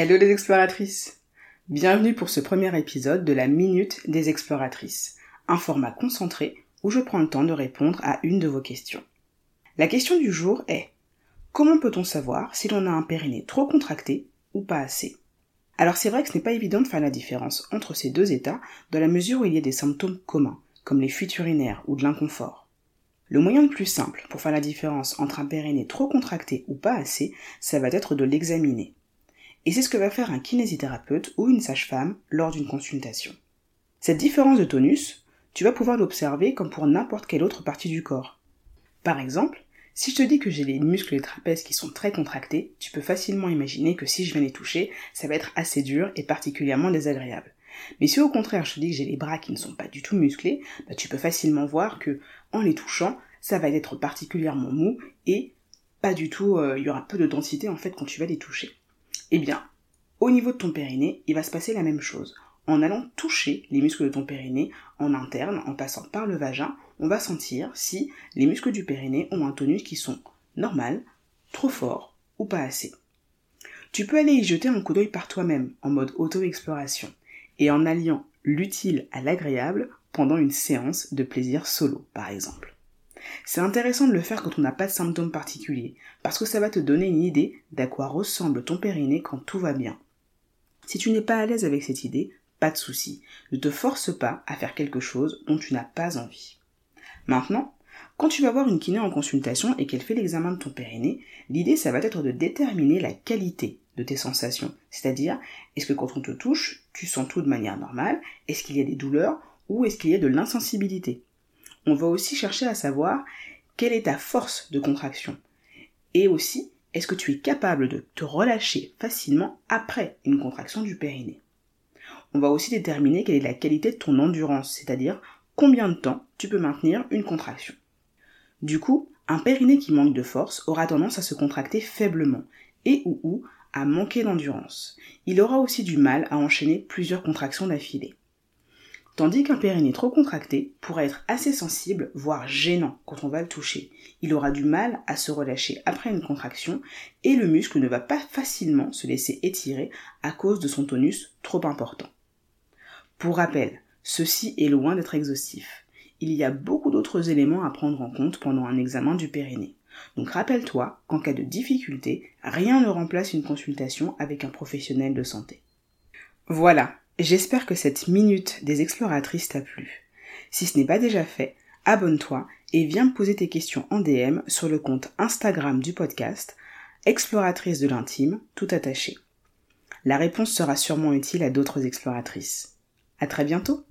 Hello les exploratrices Bienvenue pour ce premier épisode de la Minute des exploratrices, un format concentré où je prends le temps de répondre à une de vos questions. La question du jour est Comment peut-on savoir si l'on a un périnée trop contracté ou pas assez? Alors c'est vrai que ce n'est pas évident de faire la différence entre ces deux états dans la mesure où il y a des symptômes communs, comme les fuites urinaires ou de l'inconfort. Le moyen le plus simple pour faire la différence entre un périnée trop contracté ou pas assez, ça va être de l'examiner. Et c'est ce que va faire un kinésithérapeute ou une sage-femme lors d'une consultation. Cette différence de tonus, tu vas pouvoir l'observer comme pour n'importe quelle autre partie du corps. Par exemple, si je te dis que j'ai les muscles des trapèzes qui sont très contractés, tu peux facilement imaginer que si je viens les toucher, ça va être assez dur et particulièrement désagréable. Mais si au contraire je te dis que j'ai les bras qui ne sont pas du tout musclés, bah, tu peux facilement voir que en les touchant, ça va être particulièrement mou et pas du tout, euh, il y aura peu de densité en fait quand tu vas les toucher. Eh bien, au niveau de ton périnée, il va se passer la même chose. En allant toucher les muscles de ton périnée en interne, en passant par le vagin, on va sentir si les muscles du périnée ont un tonus qui sont normal, trop fort ou pas assez. Tu peux aller y jeter un coup d'œil par toi-même, en mode auto-exploration, et en alliant l'utile à l'agréable pendant une séance de plaisir solo, par exemple. C'est intéressant de le faire quand on n'a pas de symptômes particuliers, parce que ça va te donner une idée d'à quoi ressemble ton périnée quand tout va bien. Si tu n'es pas à l'aise avec cette idée, pas de souci, ne te force pas à faire quelque chose dont tu n'as pas envie. Maintenant, quand tu vas voir une kiné en consultation et qu'elle fait l'examen de ton périnée, l'idée ça va être de déterminer la qualité de tes sensations. C'est-à-dire, est-ce que quand on te touche, tu sens tout de manière normale? Est-ce qu'il y a des douleurs? Ou est-ce qu'il y a de l'insensibilité? On va aussi chercher à savoir quelle est ta force de contraction. Et aussi, est-ce que tu es capable de te relâcher facilement après une contraction du périnée? On va aussi déterminer quelle est la qualité de ton endurance, c'est-à-dire combien de temps tu peux maintenir une contraction. Du coup, un périnée qui manque de force aura tendance à se contracter faiblement et ou, ou à manquer d'endurance. Il aura aussi du mal à enchaîner plusieurs contractions d'affilée tandis qu'un périnée trop contracté pourrait être assez sensible, voire gênant quand on va le toucher. Il aura du mal à se relâcher après une contraction et le muscle ne va pas facilement se laisser étirer à cause de son tonus trop important. Pour rappel, ceci est loin d'être exhaustif. Il y a beaucoup d'autres éléments à prendre en compte pendant un examen du périnée. Donc rappelle-toi qu'en cas de difficulté, rien ne remplace une consultation avec un professionnel de santé. Voilà, J'espère que cette minute des exploratrices t'a plu. Si ce n'est pas déjà fait, abonne-toi et viens me poser tes questions en DM sur le compte Instagram du podcast, exploratrice de l'intime, tout attaché. La réponse sera sûrement utile à d'autres exploratrices. À très bientôt!